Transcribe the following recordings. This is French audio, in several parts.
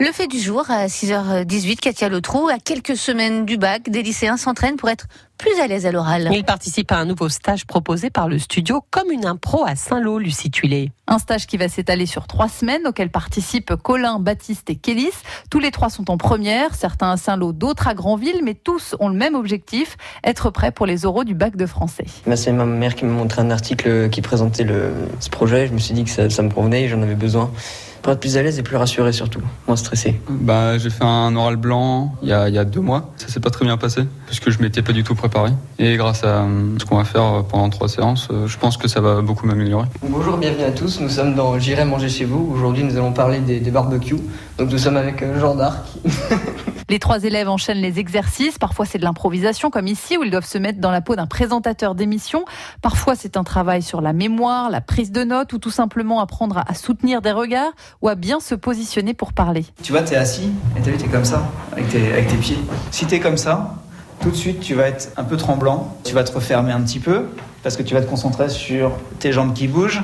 Le fait du jour à 6h18, Katia Lotrou, à quelques semaines du bac, des lycéens s'entraînent pour être plus à l'aise à l'oral. Il participe à un nouveau stage proposé par le studio comme une impro à Saint-Lô, Lucie Tuilé. Un stage qui va s'étaler sur trois semaines, auquel participent Colin, Baptiste et Kélis. Tous les trois sont en première, certains à Saint-Lô, d'autres à Granville, mais tous ont le même objectif, être prêts pour les oraux du bac de français. C'est ma mère qui m'a montré un article qui présentait le, ce projet. Je me suis dit que ça, ça me convenait et j'en avais besoin pour être plus à l'aise et plus rassuré surtout, moins stressé. Bah, j'ai fait un oral blanc il y, a, il y a deux mois. Ça s'est pas très bien passé parce que je m'étais pas du tout préparé. Et grâce à euh, ce qu'on va faire pendant trois séances, euh, je pense que ça va beaucoup m'améliorer. Bonjour, bienvenue à tous. Nous sommes dans J'irai manger chez vous. Aujourd'hui, nous allons parler des, des barbecues. Donc, nous sommes avec euh, Jean d'Arc. Les trois élèves enchaînent les exercices. Parfois, c'est de l'improvisation, comme ici, où ils doivent se mettre dans la peau d'un présentateur d'émission. Parfois, c'est un travail sur la mémoire, la prise de notes, ou tout simplement apprendre à soutenir des regards ou à bien se positionner pour parler. Tu vois, tu es assis et tu es comme ça, avec tes, avec tes pieds. Si tu es comme ça, tout de suite, tu vas être un peu tremblant. Tu vas te refermer un petit peu parce que tu vas te concentrer sur tes jambes qui bougent.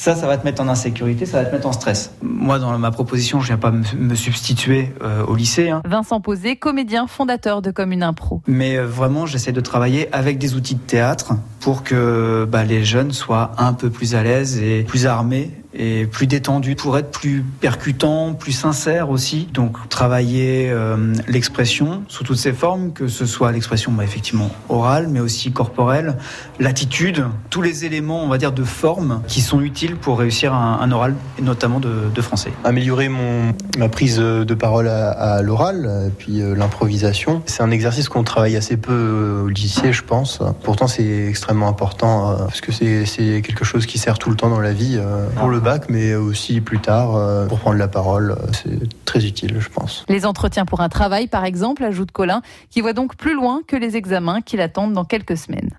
Ça, ça va te mettre en insécurité, ça va te mettre en stress. Moi, dans ma proposition, je viens pas me substituer euh, au lycée. Hein. Vincent Posé, comédien fondateur de Commune Impro. Mais euh, vraiment, j'essaie de travailler avec des outils de théâtre pour que bah, les jeunes soient un peu plus à l'aise et plus armés et plus détendus pour être plus percutant, plus sincère aussi. Donc travailler euh, l'expression sous toutes ses formes, que ce soit l'expression bah, effectivement orale, mais aussi corporelle, l'attitude, tous les éléments, on va dire, de forme qui sont utiles pour réussir un, un oral, et notamment de, de, français. Améliorer mon, ma prise de parole à, à l'oral, puis euh, l'improvisation, c'est un exercice qu'on travaille assez peu euh, au lycée, je pense. Pourtant, c'est extrêmement important euh, parce que c'est quelque chose qui sert tout le temps dans la vie euh, pour le mais aussi plus tard euh, pour prendre la parole. C'est très utile, je pense. Les entretiens pour un travail, par exemple, ajoute Colin, qui voit donc plus loin que les examens qui l'attendent dans quelques semaines.